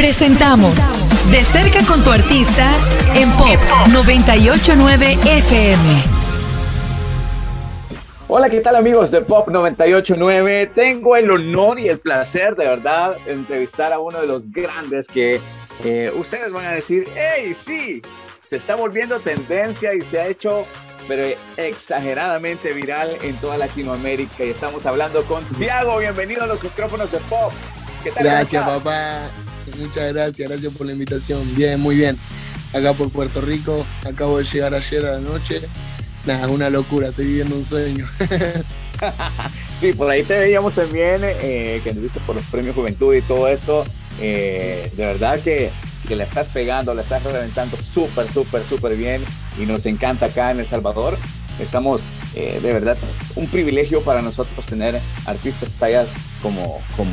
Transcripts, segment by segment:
Presentamos De cerca con tu artista en Pop 989 FM. Hola, ¿qué tal amigos de Pop 989? Tengo el honor y el placer de verdad de entrevistar a uno de los grandes que eh, ustedes van a decir, hey, sí, se está volviendo tendencia y se ha hecho pero exageradamente viral en toda Latinoamérica. Y estamos hablando con Tiago. Bienvenido a los micrófonos de Pop. ¿Qué tal? Gracias, papá. Muchas gracias, gracias por la invitación. Bien, muy bien. Acá por Puerto Rico, acabo de llegar ayer a la noche. Nada, una locura, estoy viviendo un sueño. sí, por ahí te veíamos también, eh, que viste por los premios Juventud y todo eso. Eh, de verdad que, que la estás pegando, la estás reventando súper, súper, súper bien y nos encanta acá en El Salvador. Estamos, eh, de verdad, un privilegio para nosotros tener artistas tallas como, como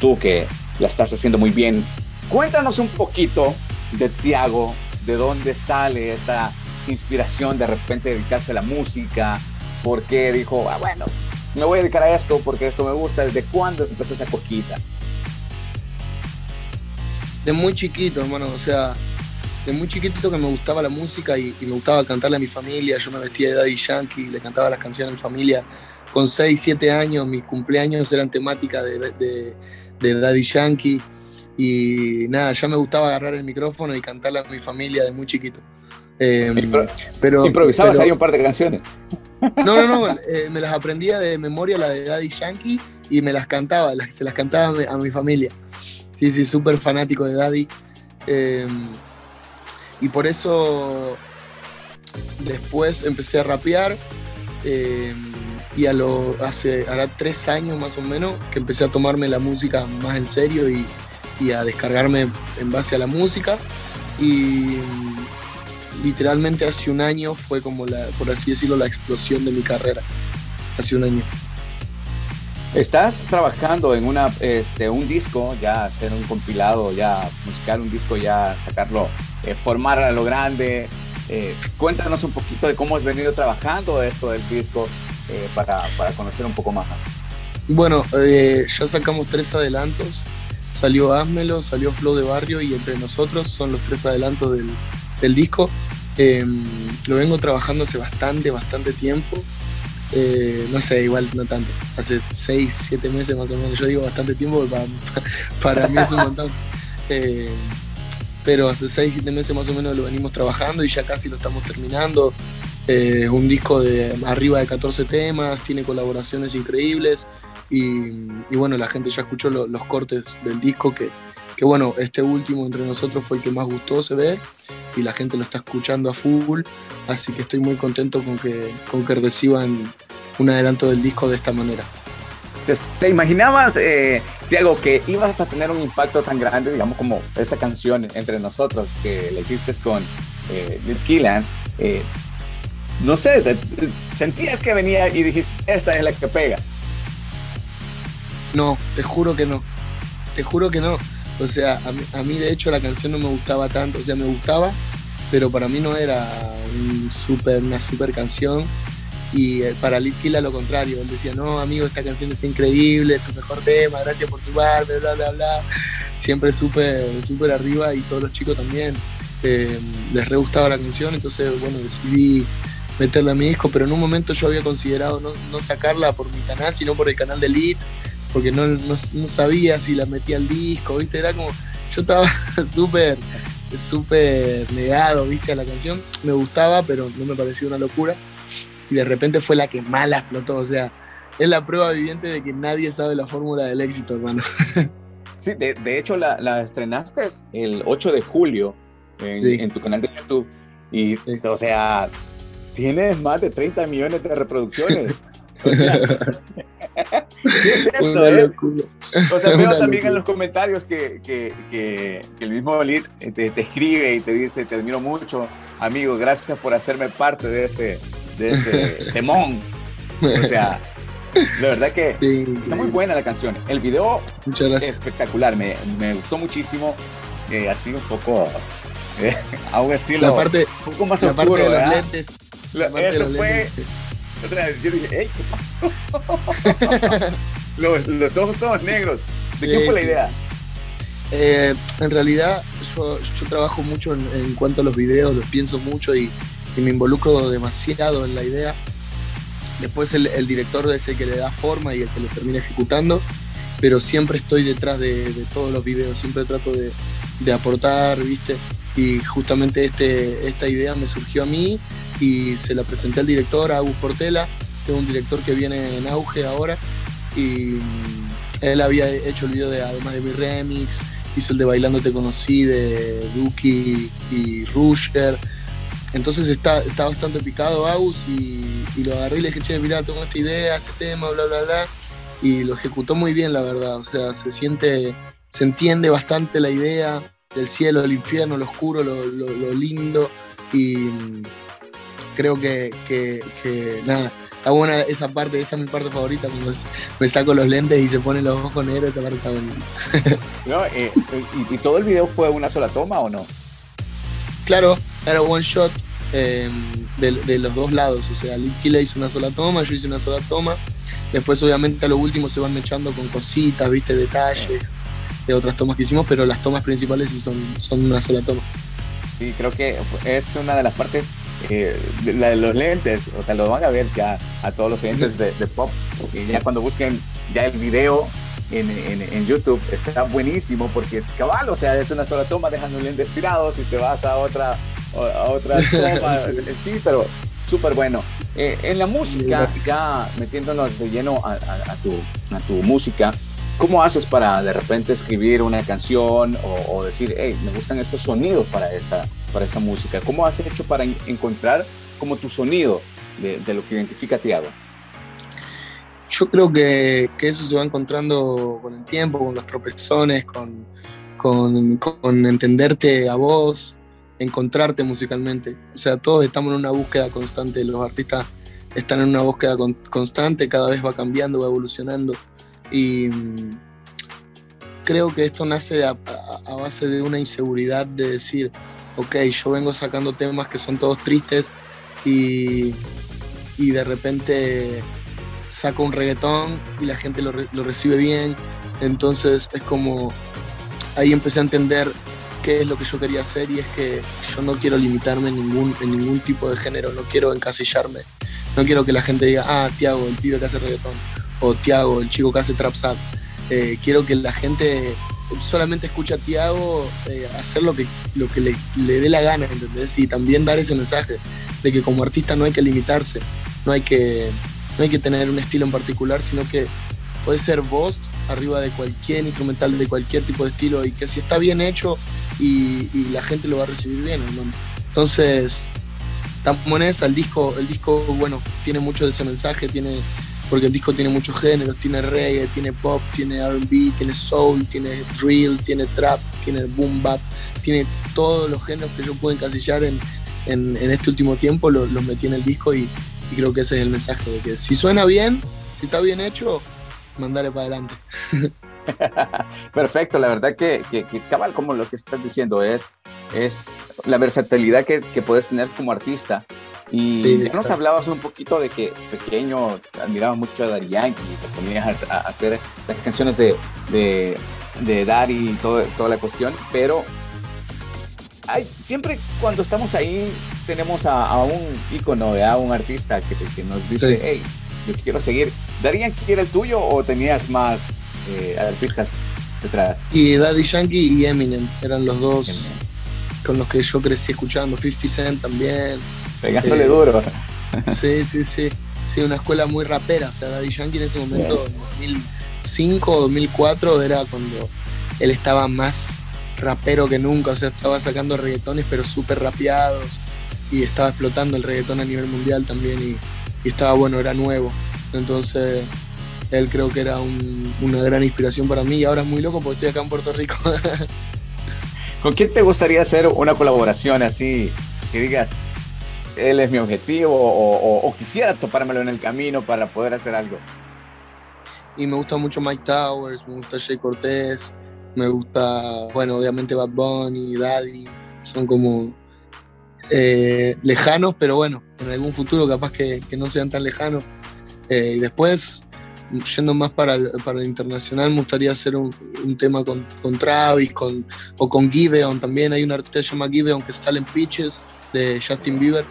tú que la estás haciendo muy bien. Cuéntanos un poquito de Tiago, de dónde sale esta inspiración de repente dedicarse a la música, por qué dijo, ah, bueno, me voy a dedicar a esto porque esto me gusta, desde cuándo empezó esa coquita. De muy chiquito, hermano, o sea, de muy chiquito que me gustaba la música y, me gustaba cantarle a mi familia, yo me vestía de Daddy Yankee, le cantaba las canciones a mi familia. Con 6, 7 años, mis cumpleaños eran temática de Daddy Yankee. Y nada, ya me gustaba agarrar el micrófono y cantarle a mi familia de muy chiquito. Eh, pero, ¿Improvisabas ahí un par de canciones? No, no, no, eh, me las aprendía de memoria la de Daddy Yankee y me las cantaba, se las cantaba a mi, familia. Sí, sí, súper fanático de Daddy. Em, y por eso después empecé a rapear. Em, y a lo, hace hará tres años más o menos que empecé a tomarme la música más en serio y, a descargarme en base a la música. Y literalmente hace un año fue como, la, por así decirlo, la explosión de mi carrera. Hace un año. Estás trabajando en una, este, un disco, ya hacer un compilado, ya musical, un disco, ya sacarlo, eh, formar a lo grande. Eh, cuéntanos un poquito de cómo has venido trabajando esto del disco, eh, para, conocer un poco más. Bueno, eh, ya sacamos tres adelantos. Salió Házmelo, salió Flow de Barrio y entre nosotros son los tres adelantos del, disco. Em, lo vengo trabajando hace bastante, bastante tiempo. Eh, no sé, igual no tanto. Hace seis, siete meses más o menos. Yo digo bastante tiempo, para, para mí es un montón. pero hace seis, siete meses más o menos lo venimos trabajando y ya casi lo estamos terminando. Eh, un disco de arriba de 14 temas, tiene colaboraciones increíbles y, bueno, la gente ya escuchó los cortes del disco que, bueno, este último entre nosotros fue el que más gustó se ve y la gente lo está escuchando a full, así que estoy muy contento con que, con que reciban un adelanto del disco de esta manera. ¿Te imaginabas, eh, Tiago, que ibas a tener un impacto tan grande, digamos, como esta canción entre nosotros que le hiciste con eh, Lil Killan? Eh, no sé, sentías que venía y dijiste, esta es la que pega. No, te juro que no. Te juro que no. O sea, a mí, de hecho la canción no me gustaba tanto. O sea, me gustaba, pero para mí no era una super canción. Y eh, para Litkila lo contrario. Él decía, no, amigo, esta canción está increíble, es tu mejor tema, gracias por sumarme, bla, bla, bla. Siempre súper, súper arriba y todos los chicos también. Eh, les re gustaba la canción, entonces, bueno, decidí meterla a mi disco, pero en un momento yo había considerado no, sacarla por mi canal, sino por el canal de Elite, porque no, sabía si la metía al disco, ¿viste? Era como, yo estaba súper, súper negado, ¿viste? A la canción, me gustaba, pero no me parecía una locura, y de repente fue la que más la explotó, o sea, es la prueba viviente de que nadie sabe la fórmula del éxito, hermano. Sí, de, hecho la, estrenaste el 8 de julio en, tu canal de YouTube. Y, o sea, tienes más de 30 millones de reproducciones. O sea, ¿Qué es esto, eh? O sea, veo también en los comentarios que, que, que, el mismo Lid te, te, escribe y te dice, te admiro mucho, amigo, gracias por hacerme parte de este, de este temón. O sea, de verdad que está muy buena la canción. El video es espectacular, me, me gustó muchísimo. Eh, así un poco eh, a un estilo la parte, un poco más la parte de los lentes eso fue. Otra vez, yo dije, ¡ey, qué pasó! los, ojos todos negros. ¿De quién fue la idea? Eh, en realidad yo, trabajo mucho en, cuanto a los videos, los pienso mucho y, me involucro demasiado en la idea. Después el, director es el que le da forma y el que lo termina ejecutando, pero siempre estoy detrás de, todos los videos, siempre trato de, aportar, ¿viste? Y justamente este, esta idea me surgió a mí y se la presenté al director, Agus Portela, que es un director que viene en auge ahora. Y él había hecho el video de además de mi remix, hizo el de Bailando Te Conocí de Duki y Rusher. Entonces está, bastante picado Agus y, lo agarré y le dije, che, mirá, tengo esta idea, este tema, bla, bla, bla. Y lo ejecutó muy bien, la verdad. O sea, se siente, se entiende bastante la idea del cielo, del infierno, lo oscuro, lo, lindo. Y creo que, que, que nada, está buena esa parte, esa es mi parte favorita, cuando me saco los lentes y se ponen los ojos negros, esa parte está bonita. no, eh, y, todo el video fue una sola toma o no? Claro, era one shot em, de, los dos lados, o sea, Killa hizo una sola toma, yo hice una sola toma, después obviamente a lo último se van echando con cositas, viste, detalles de otras tomas que hicimos, pero las tomas principales sí son, son una sola toma. Sí, creo que es una de las partes eh, la de los lentes, o sea, lo van a ver ya a todos los clientes de, pop, y ya cuando busquen ya el video en, en, YouTube está buenísimo porque cabal, o sea, es una sola toma, dejando un lente estirado, si te vas a otra, a otra toma, sí, pero súper bueno. Eh, en la música, ya metiéndonos de lleno a, a, tu, a tu música, ¿Cómo haces para de repente escribir una canción o, decir, hey, me gustan estos sonidos para esta, para esta música? ¿Cómo has hecho para encontrar como tu sonido de, lo que identifica a Tiago? Yo creo que, eso se va encontrando con el tiempo, con los tropezones, con, con, entenderte a vos, encontrarte musicalmente. O sea, todos estamos en una búsqueda constante, los artistas están en una búsqueda constante, cada vez va cambiando, va evolucionando. Y mm, creo que esto nace a, base de una inseguridad de decir, ok, yo vengo sacando temas que son todos tristes y, de repente saco un reggaetón y la gente lo, recibe bien. Entonces es como, ahí empecé a entender qué es lo que yo quería hacer y es que yo no quiero limitarme en ningún, en ningún tipo de género, no quiero encasillarme. No quiero que la gente diga, ah, Tiago, el pibe que hace reggaetón o Tiago, el chico que hace trap eh, quiero que la gente solamente escuche a Tiago eh, hacer lo que, lo que le, dé la gana, ¿entendés? Y también dar ese mensaje de que como artista no hay que limitarse, no hay que, no hay que tener un estilo en particular, sino que puede ser voz arriba de cualquier instrumental, de cualquier tipo de estilo, y que si está bien hecho y, la gente lo va a recibir bien, Entonces, estamos en el disco, el disco, bueno, tiene mucho de ese mensaje, tiene porque el disco tiene muchos géneros, tiene reggae, tiene pop, tiene RB, tiene soul, tiene drill, tiene trap, tiene boom bap, tiene todos los géneros que yo puedo encasillar en, en, este último tiempo, los metí en el disco y, creo que ese es el mensaje, de que si suena bien, si está bien hecho, mandaré para adelante. Perfecto, la verdad que, que, cabal como lo que estás diciendo es, es la versatilidad que, que puedes tener como artista y ya nos hablabas un poquito de que pequeño admirabas mucho a Daddy Yankee, te ponías a, hacer las canciones de, de, de Daddy y todo, toda la cuestión, pero hay, siempre cuando estamos ahí tenemos a, un ícono, a un artista que, que nos dice, hey, yo quiero seguir. ¿Daddy Yankee era el tuyo o tenías más eh, artistas detrás? Y Daddy Yankee y Eminem eran los dos con los que yo crecí escuchando, 50 Cent también. Pegándole eh, duro. Sí, sí, sí. Sí, una escuela muy rapera. O sea, Daddy Yankee en ese momento, en 2005 2004, era cuando él estaba más rapero que nunca. O sea, estaba sacando reggaetones, pero súper rapeados. Y estaba explotando el reggaetón a nivel mundial también. Y, estaba bueno, era nuevo. Entonces, él creo que era una gran inspiración para mí. Y ahora es muy loco porque estoy acá en Puerto Rico. ¿Con quién te gustaría hacer una colaboración así? Que digas, él es mi objetivo o, quisiera topármelo en el camino para poder hacer algo. Y me gusta mucho Mike Towers, me gusta Jay Cortés, me gusta, bueno, obviamente Bad Bunny, Daddy, son como eh, lejanos, pero bueno, en algún futuro capaz que, no sean tan lejanos. Eh, y después, yendo más para el, para internacional, me gustaría hacer un, tema con, con, Travis con, o con Giveon también. Hay un artista que se llama Giveon que sale en Pitches de Justin Bieber.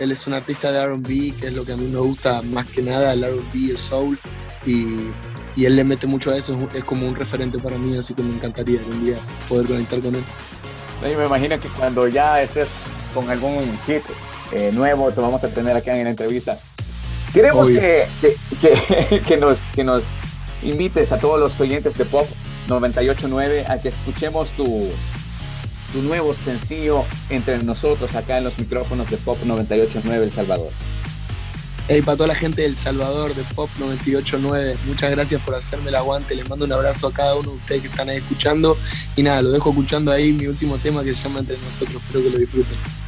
Él es un artista de RB, que es lo que a mí me gusta más que nada, el RB, el soul. Y, y, él le mete mucho a eso, es como un referente para mí, así que me encantaría algún día poder conectar con él. Y me imagino que cuando ya estés con algún hit eh, nuevo, te vamos a tener aquí en la entrevista. Queremos que, que, que, nos, que nos invites a todos los oyentes de Pop 989 a que escuchemos tu, tu nuevo sencillo entre nosotros acá en los micrófonos de Pop 989 El Salvador. Hey, para toda la gente del Salvador de Pop 989, muchas gracias por hacerme el aguante. Les mando un abrazo a cada uno de ustedes que están ahí escuchando. Y nada, lo dejo escuchando ahí mi último tema que se llama Entre nosotros. Espero que lo disfruten.